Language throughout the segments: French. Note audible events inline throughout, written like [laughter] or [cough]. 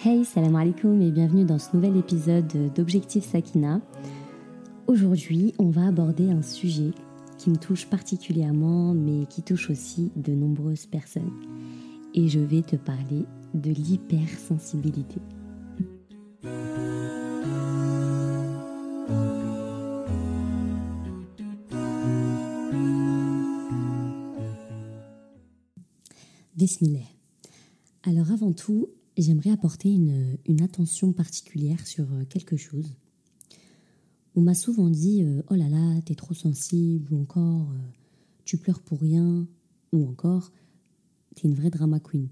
Hey, salam alaikum et bienvenue dans ce nouvel épisode d'Objectif Sakina. Aujourd'hui, on va aborder un sujet qui me touche particulièrement mais qui touche aussi de nombreuses personnes. Et je vais te parler de l'hypersensibilité. Bismillah. Alors avant tout, j'aimerais apporter une, attention particulière sur euh, quelque chose. On m'a souvent dit euh, Oh là là, t'es trop sensible, ou encore euh, Tu pleures pour rien, ou encore T'es une vraie drama queen.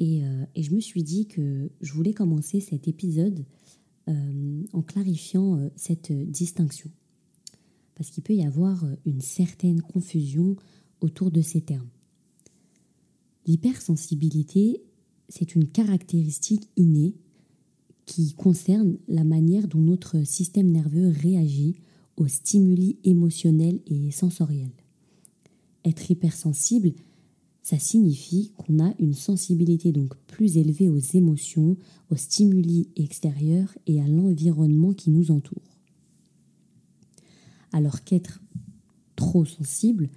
Et, et, je me suis dit que je voulais commencer cet épisode en clarifiant cette distinction. Parce qu'il peut y avoir une certaine confusion autour de ces termes. L'hypersensibilité, c'est une caractéristique innée qui concerne la manière dont notre système nerveux réagit aux stimuli émotionnels et sensoriels. Être hypersensible, ça signifie qu'on a une sensibilité donc plus élevée aux émotions, aux stimuli extérieurs et à l'environnement qui nous entoure. Alors qu'être trop sensible,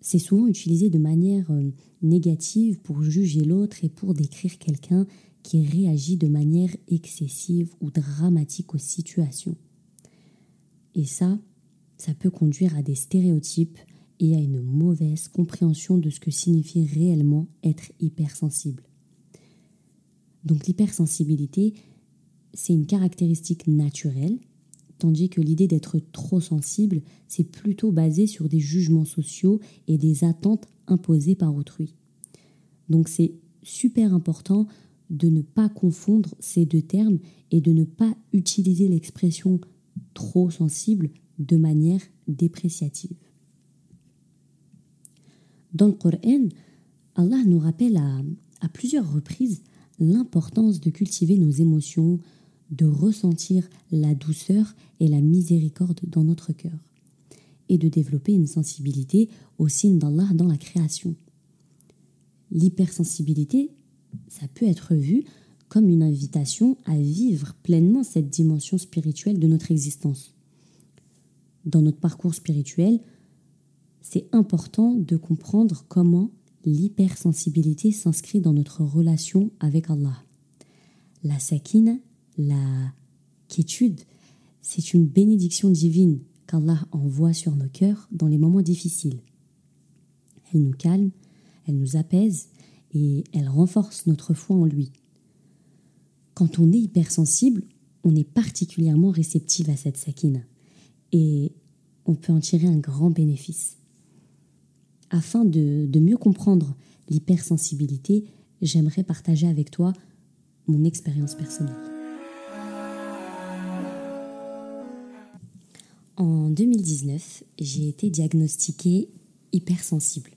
c'est souvent utilisé de manière euh, négative pour juger l'autre et pour décrire quelqu'un qui réagit de manière excessive ou dramatique aux situations. Et ça, ça peut conduire à des stéréotypes et à une mauvaise compréhension de ce que signifie réellement être hypersensible. Donc l'hypersensibilité, c'est une caractéristique naturelle tandis que l'idée d'être trop sensible, c'est plutôt basé sur des jugements sociaux et des attentes imposées par autrui. Donc c'est super important de ne pas confondre ces deux termes et de ne pas utiliser l'expression trop sensible de manière dépréciative. Dans le Coran, Allah nous rappelle à, plusieurs reprises l'importance de cultiver nos émotions, de ressentir la douceur et la miséricorde dans notre cœur, et de développer une sensibilité au signe d'Allah dans la création. L'hypersensibilité, ça peut être vu comme une invitation à vivre pleinement cette dimension spirituelle de notre existence. Dans notre parcours spirituel, c'est important de comprendre comment l'hypersensibilité s'inscrit dans notre relation avec Allah. La sakina la quiétude, c'est une bénédiction divine qu'Allah envoie sur nos cœurs dans les moments difficiles. Elle nous calme, elle nous apaise et elle renforce notre foi en lui. Quand on est hypersensible, on est particulièrement réceptif à cette sakina et on peut en tirer un grand bénéfice. Afin de, de mieux comprendre l'hypersensibilité, j'aimerais partager avec toi mon expérience personnelle. En 2019, j'ai été diagnostiquée hypersensible,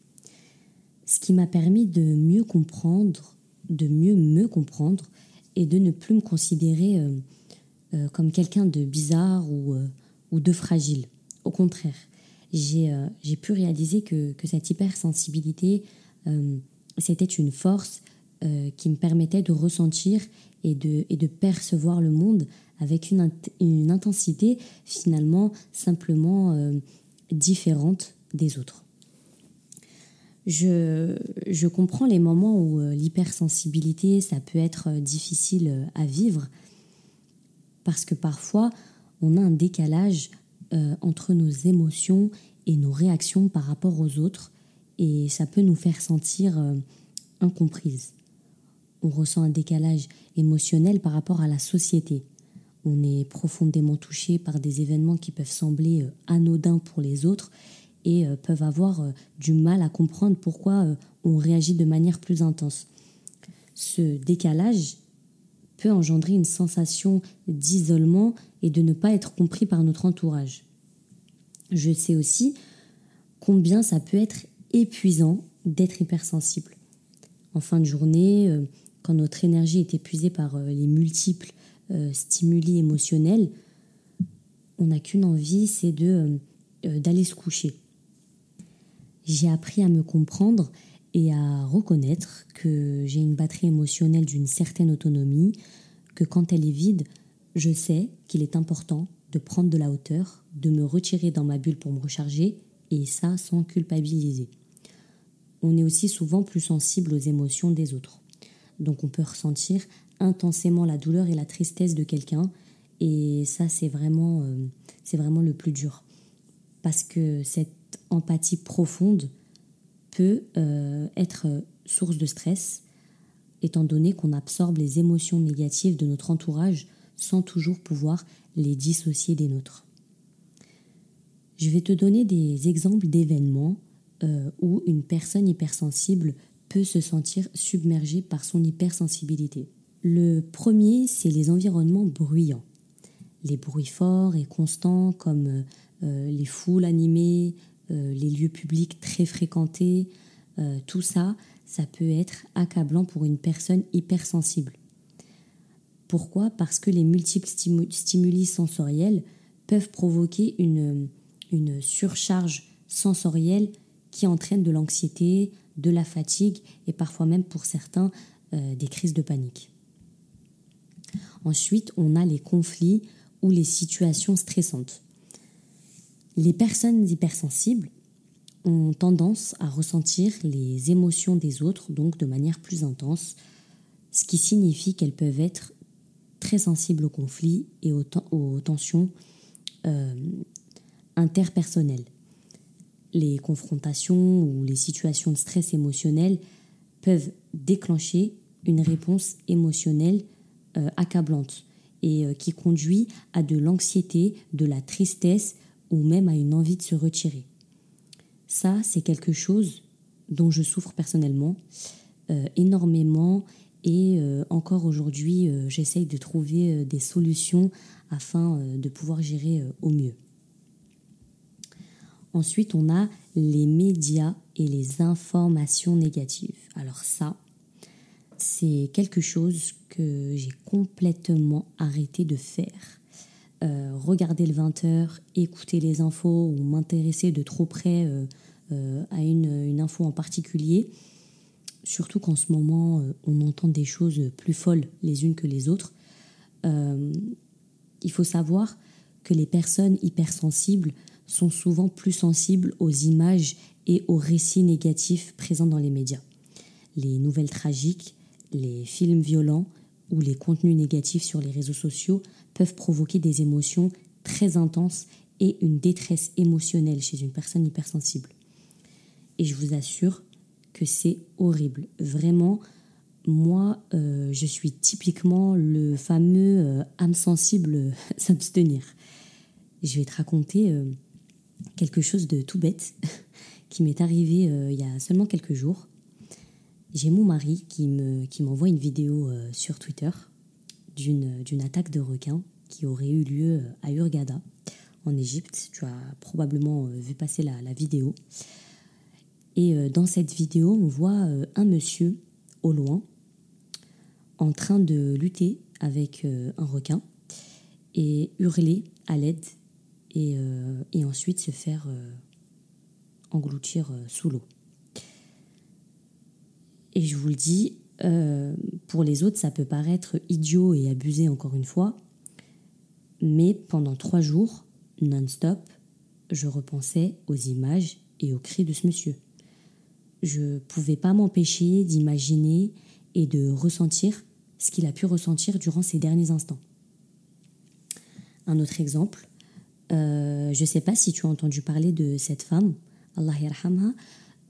ce qui m'a permis de mieux comprendre, de mieux me comprendre et de ne plus me considérer euh, euh, comme quelqu'un de bizarre ou, euh, ou, de fragile. Au contraire, j'ai pu réaliser que cette hypersensibilité, c'était une force qui me permettait de ressentir et de, et de percevoir le monde avec une, une intensité finalement simplement euh, différente des autres. Je, je, comprends les moments où euh, l'hypersensibilité, ça peut être euh, difficile à vivre, parce que parfois, on a un décalage entre nos émotions et nos réactions par rapport aux autres, et ça peut nous faire sentir incomprises. On ressent un décalage émotionnel par rapport à la société on est profondément touché par des événements qui peuvent sembler euh, anodins pour les autres et euh, peuvent avoir euh, du mal à comprendre pourquoi on réagit de manière plus intense. Ce décalage peut engendrer une sensation d'isolement et de ne pas être compris par notre entourage. Je sais aussi combien ça peut être épuisant d'être hypersensible. En fin de journée, quand notre énergie est épuisée par les multiples euh, stimuli émotionnels, on n'a qu'une envie, c'est de euh, euh, d'aller se coucher. J'ai appris à me comprendre et à reconnaître que j'ai une batterie émotionnelle d'une certaine autonomie, que quand elle est vide, je sais qu'il est important de prendre de la hauteur, de me retirer dans ma bulle pour me recharger, et ça sans culpabiliser. On est aussi souvent plus sensible aux émotions des autres. Donc on peut ressentir intensément la douleur et la tristesse de quelqu'un, et ça c'est vraiment, euh, le plus dur. Parce que cette empathie profonde peut euh, être source de stress, étant donné qu'on absorbe les émotions négatives de notre entourage sans toujours pouvoir les dissocier des nôtres. Je vais te donner des exemples d'événements euh, où une personne hypersensible peut se sentir submergée par son hypersensibilité. Le premier, c'est les environnements bruyants. Les bruits forts et constants comme euh, les foules animées, euh, les lieux publics très fréquentés, tout ça, ça peut être accablant pour une personne hypersensible. Pourquoi? Parce que les multiples stimuli sensoriels peuvent provoquer une surcharge sensorielle qui entraîne de l'anxiété, de la fatigue et parfois même pour certains euh, des crises de panique. Ensuite, on a les conflits ou les situations stressantes. Les personnes hypersensibles ont tendance à ressentir les émotions des autres donc de manière plus intense, ce qui signifie qu'elles peuvent être très sensibles aux conflits et aux, tensions euh, interpersonnelles. Les confrontations ou les situations de stress émotionnel peuvent déclencher une réponse émotionnelle euh, accablante et euh, qui conduit à de l'anxiété, de la tristesse ou même à une envie de se retirer. Ça, c'est quelque chose dont je souffre personnellement énormément et euh, encore aujourd'hui, euh, j'essaye de trouver euh, des solutions afin de pouvoir gérer au mieux. Ensuite, on a les médias et les informations négatives. Alors ça, c'est quelque chose que j'ai complètement arrêté de faire. regarder le 20h, écouter les infos ou m'intéresser de trop près à une, info en particulier, surtout qu'en ce moment, euh, on entend des choses plus folles les unes que les autres. Euh, il faut savoir que les personnes hypersensibles sont souvent plus sensibles aux images et aux récits négatifs présents dans les médias. Les nouvelles tragiques, les films violents ou les contenus négatifs sur les réseaux sociaux peuvent provoquer des émotions très intenses et une détresse émotionnelle chez une personne hypersensible. Et je vous assure que c'est horrible. Vraiment, moi, euh, je suis typiquement le fameux euh, âme sensible [laughs] s'abstenir. Je vais te raconter euh, quelque chose de tout bête [laughs] qui m'est arrivé il y a seulement quelques jours. J'ai mon mari qui me qui m'envoie une vidéo sur Twitter d'une attaque de requin qui aurait eu lieu à Urgada en Égypte. Tu as probablement vu passer la, la vidéo. Et euh, dans cette vidéo, on voit euh, un monsieur au loin en train de lutter avec euh, un requin et hurler à l'aide et, et, ensuite se faire engloutir sous l'eau. Et je vous le dis, pour les autres, ça peut paraître idiot et abusé encore une fois, mais pendant trois jours, non-stop, je repensais aux images et aux cris de ce monsieur je pouvais pas m'empêcher d'imaginer et de ressentir ce qu'il a pu ressentir durant ces derniers instants. Un autre exemple, euh, je ne sais pas si tu as entendu parler de cette femme, Allah yarhamha,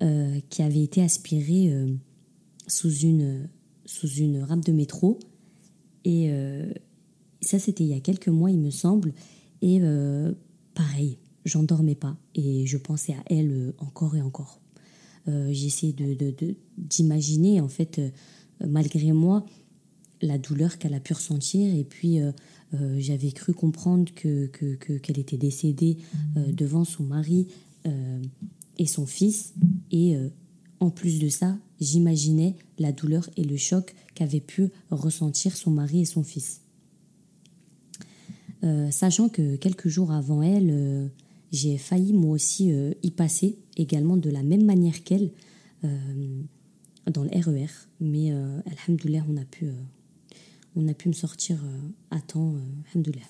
euh, qui avait été aspirée euh, sous, une, sous une rampe de métro. Et ça, c'était il y a quelques mois, il me semble. Et pareil, j'en dormais pas. Et je pensais à elle encore et encore. Euh, j'essaie d'imaginer, en fait, euh, malgré moi, la douleur qu'elle a pu ressentir. Et puis, euh, j'avais cru comprendre qu'elle que, que, était décédée devant son mari et son fils. Et en plus de ça, j'imaginais la douleur et le choc qu'avaient pu ressentir son mari et son fils. sachant que quelques jours avant elle, j'ai failli moi aussi y passer également de la même manière qu'elle, dans le RER. Mais alhamdoulilah, on a pu, on a pu me sortir à temps. alhamdoulilah.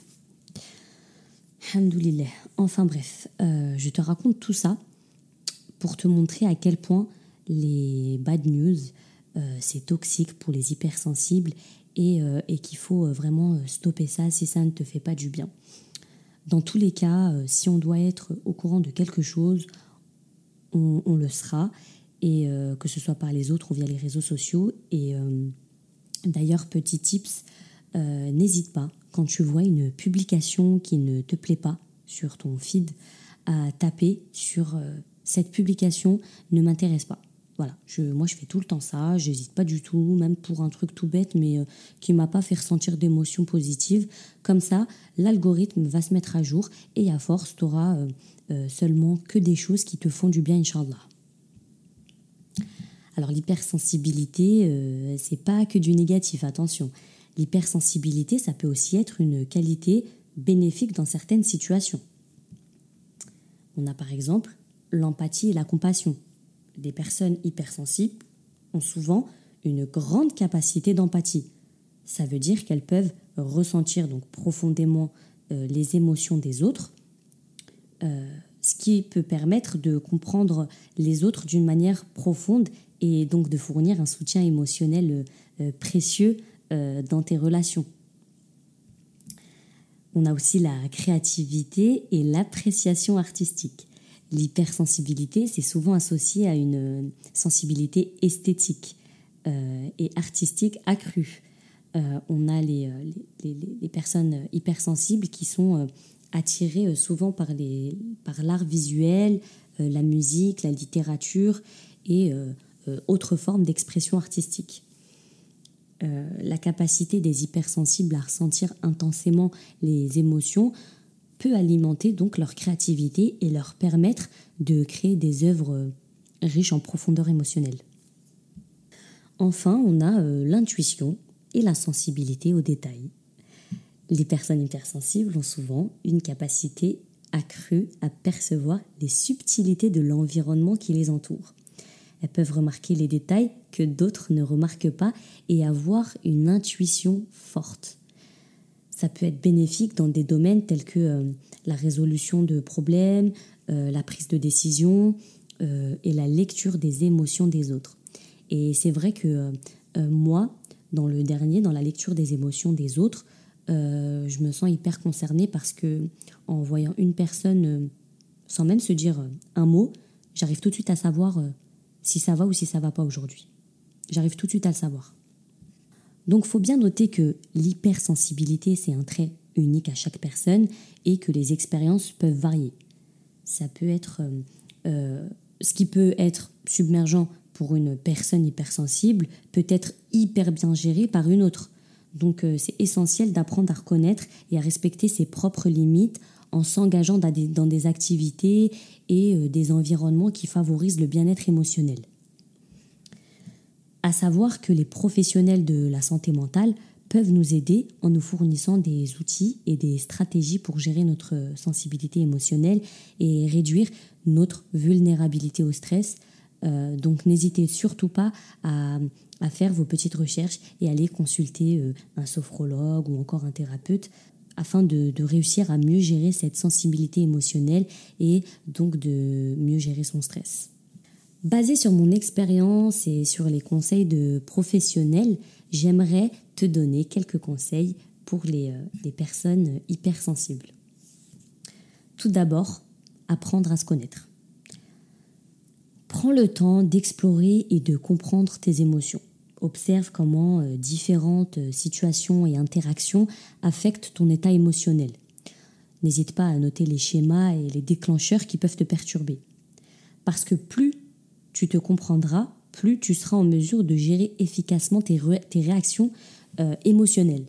Alhamdoulilah. Enfin bref, je te raconte tout ça pour te montrer à quel point les bad news, c'est toxique pour les hypersensibles et, et qu'il faut vraiment stopper ça si ça ne te fait pas du bien. Dans tous les cas, euh, si on doit être au courant de quelque chose, on, le sera, et euh, que ce soit par les autres ou via les réseaux sociaux. Et euh, d'ailleurs, petit tips, n'hésite pas, quand tu vois une publication qui ne te plaît pas sur ton feed, à taper sur cette publication ne m'intéresse pas. Voilà, je, moi je fais tout le temps ça, j'hésite pas du tout, même pour un truc tout bête, mais euh, qui m'a pas fait ressentir d'émotions positives. Comme ça, l'algorithme va se mettre à jour et à force, tu auras euh, euh, seulement que des choses qui te font du bien, Inch'Allah. Alors l'hypersensibilité, c'est pas que du négatif, attention. L'hypersensibilité, ça peut aussi être une qualité bénéfique dans certaines situations. On a par exemple l'empathie et la compassion les personnes hypersensibles ont souvent une grande capacité d'empathie. Ça veut dire qu'elles peuvent ressentir donc profondément euh, les émotions des autres, euh, ce qui peut permettre de comprendre les autres d'une manière profonde et donc de fournir un soutien émotionnel euh, précieux dans tes relations. On a aussi la créativité et l'appréciation artistique. L'hypersensibilité, c'est souvent associé à une sensibilité esthétique euh, et artistique accrue. Euh, on a les, euh, les, personnes hypersensibles qui sont attirées souvent par, par l'art visuel, la musique, la littérature et autres formes d'expression artistique. la capacité des hypersensibles à ressentir intensément les émotions peut alimenter donc leur créativité et leur permettre de créer des œuvres riches en profondeur émotionnelle. Enfin, on a euh, l'intuition et la sensibilité aux détails. Les personnes hypersensibles ont souvent une capacité accrue à percevoir les subtilités de l'environnement qui les entoure. Elles peuvent remarquer les détails que d'autres ne remarquent pas et avoir une intuition forte ça peut être bénéfique dans des domaines tels que euh, la résolution de problèmes, euh, la prise de décision euh, et la lecture des émotions des autres. Et c'est vrai que moi, dans le dernier, dans la lecture des émotions des autres, je me sens hyper concernée parce que en voyant une personne, sans même se dire un mot, j'arrive tout de suite à savoir si ça va ou si ça va pas aujourd'hui. J'arrive tout de suite à le savoir. Donc faut bien noter que l'hypersensibilité, c'est un trait unique à chaque personne et que les expériences peuvent varier. Ça peut être euh, euh, ce qui peut être submergent pour une personne hypersensible peut être hyper bien géré par une autre. Donc euh, c'est essentiel d'apprendre à reconnaître et à respecter ses propres limites en s'engageant dans des activités et des environnements qui favorisent le bien-être émotionnel à savoir que les professionnels de la santé mentale peuvent nous aider en nous fournissant des outils et des stratégies pour gérer notre sensibilité émotionnelle et réduire notre vulnérabilité au stress. Euh, donc n'hésitez surtout pas à, faire vos petites recherches et aller consulter euh, un sophrologue ou encore un thérapeute afin de, réussir à mieux gérer cette sensibilité émotionnelle et donc de mieux gérer son stress. Basé sur mon expérience et sur les conseils de professionnels, j'aimerais te donner quelques conseils pour les, euh, personnes hypersensibles. Tout d'abord, apprendre à se connaître. Prends le temps d'explorer et de comprendre tes émotions. Observe comment euh, différentes euh, situations et interactions affectent ton état émotionnel. N'hésite pas à noter les schémas et les déclencheurs qui peuvent te perturber. Parce que plus tu te comprendras, plus tu seras en mesure de gérer efficacement tes, réactions euh, émotionnelles.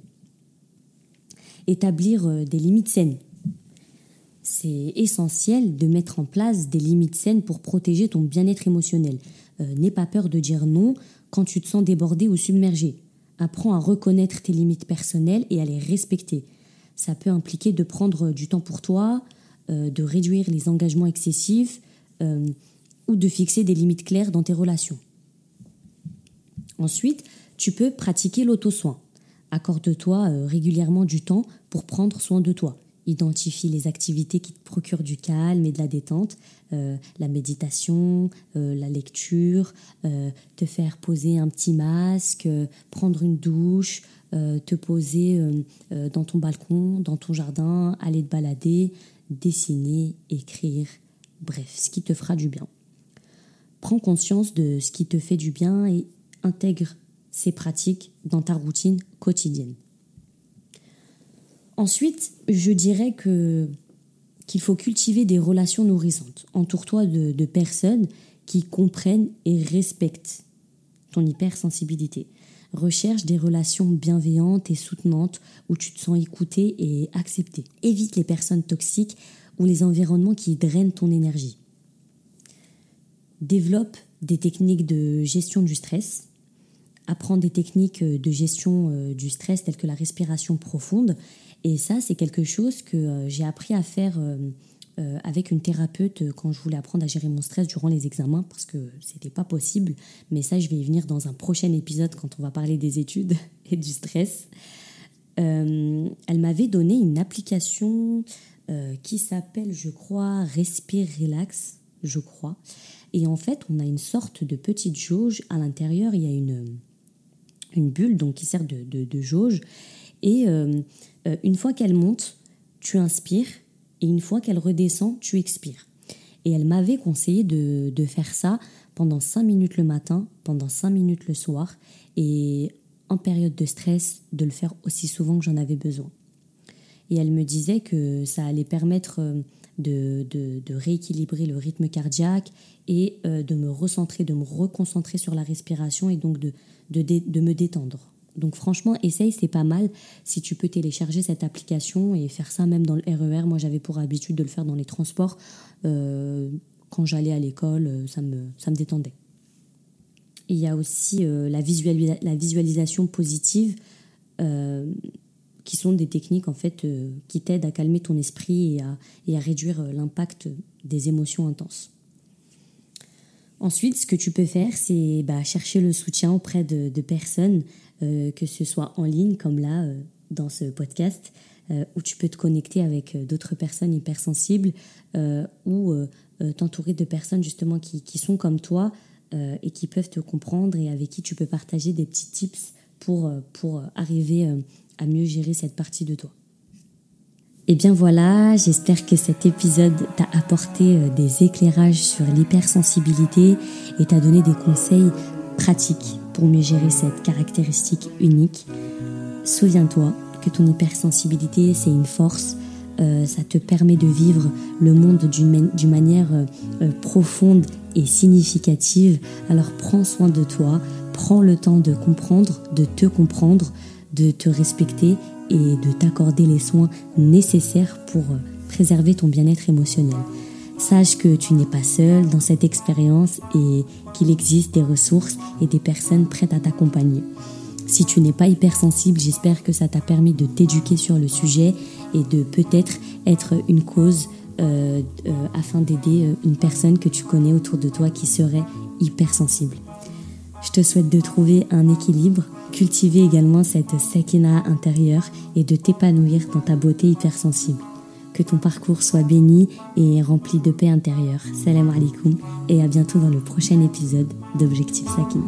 Établir des limites saines. C'est essentiel de mettre en place des limites saines pour protéger ton bien-être émotionnel. Euh, n'aie pas peur de dire non quand tu te sens débordé ou submergé. Apprends à reconnaître tes limites personnelles et à les respecter. Ça peut impliquer de prendre du temps pour toi, de réduire les engagements excessifs, ou de fixer des limites claires dans tes relations. Ensuite, tu peux pratiquer l'auto-soin. Accorde-toi euh, régulièrement du temps pour prendre soin de toi. Identifie les activités qui te procurent du calme et de la détente, euh, la méditation, euh, la lecture, te faire poser un petit masque, prendre une douche, te poser dans ton balcon, dans ton jardin, aller te balader, dessiner, écrire, bref, ce qui te fera du bien. Prends conscience de ce qui te fait du bien et intègre ces pratiques dans ta routine quotidienne. Ensuite, je dirais que qu'il faut cultiver des relations nourrissantes. Entoure-toi de, de, personnes qui comprennent et respectent ton hypersensibilité. Recherche des relations bienveillantes et soutenantes où tu te sens écouté et accepté. Évite les personnes toxiques ou les environnements qui drainent ton énergie. Développe des techniques de gestion du stress apprendre des techniques de gestion euh, du stress telles que la respiration profonde. Et ça, c'est quelque chose que euh, j'ai appris à faire avec une thérapeute quand je voulais apprendre à gérer mon stress durant les examens parce que c'était pas possible. Mais ça, je vais y venir dans un prochain épisode quand on va parler des études [laughs] et du stress. elle m'avait donné une application qui s'appelle, je crois, Respire Relax, je crois. Et en fait, on a une sorte de petite jauge. À l'intérieur, il y a une, une bulle donc qui sert de, de, jauge. Et euh, euh, une fois qu'elle monte, tu inspires et une fois qu'elle redescend, tu expires. Et elle m'avait conseillé de, de, faire ça pendant 5 minutes le matin, pendant 5 minutes le soir et en période de stress, de le faire aussi souvent que j'en avais besoin. Et elle me disait que ça allait permettre euh, de, de, rééquilibrer le rythme cardiaque et de me recentrer, de me reconcentrer sur la respiration et donc de, de, me détendre. Donc franchement, essaye, c'est pas mal. Si tu peux télécharger cette application et faire ça même dans le RER, e moi j'avais pour habitude de le faire dans les transports. Euh, quand j'allais à l'école, euh, ça me, ça me détendait. il y a aussi euh, la, visualisation positive, qui sont des techniques en fait qui t'aident à calmer ton esprit et à, et à réduire l'impact des émotions intenses. Ensuite, ce que tu peux faire, c'est bah, chercher le soutien auprès de, personnes, euh, que ce soit en ligne, comme là, euh, dans ce podcast, euh, où tu peux te connecter avec d'autres personnes hypersensibles, ou t'entourer de personnes justement qui, qui sont comme toi et qui peuvent te comprendre et avec qui tu peux partager des petits tips pour, pour arriver à mieux gérer cette partie de toi. Et eh bien voilà, j'espère que cet épisode t'a apporté euh, des éclairages sur l'hypersensibilité et t'a donné des conseils pratiques pour mieux gérer cette caractéristique unique. Souviens-toi que ton hypersensibilité, c'est une force. Euh, ça te permet de vivre le monde d'une manière euh, profonde et significative. Alors prends soin de toi, prends le temps de comprendre, de te comprendre, de te respecter et de t'accorder les soins nécessaires pour euh, préserver ton bien-être émotionnel. Sache que tu n'es pas seul dans cette expérience et qu'il existe des ressources et des personnes prêtes à t'accompagner. Si tu n'es pas hypersensible, j'espère que ça t'a permis de t'éduquer sur le sujet et de peut-être être une cause euh, euh, afin d'aider une personne que tu connais autour de toi qui serait hypersensible. Je te souhaite de trouver un équilibre, cultiver également cette sakina intérieure et de t'épanouir dans ta beauté hypersensible. Que ton parcours soit béni et rempli de paix intérieure. Salam alaikum et à bientôt dans le prochain épisode d'Objectif Sakina.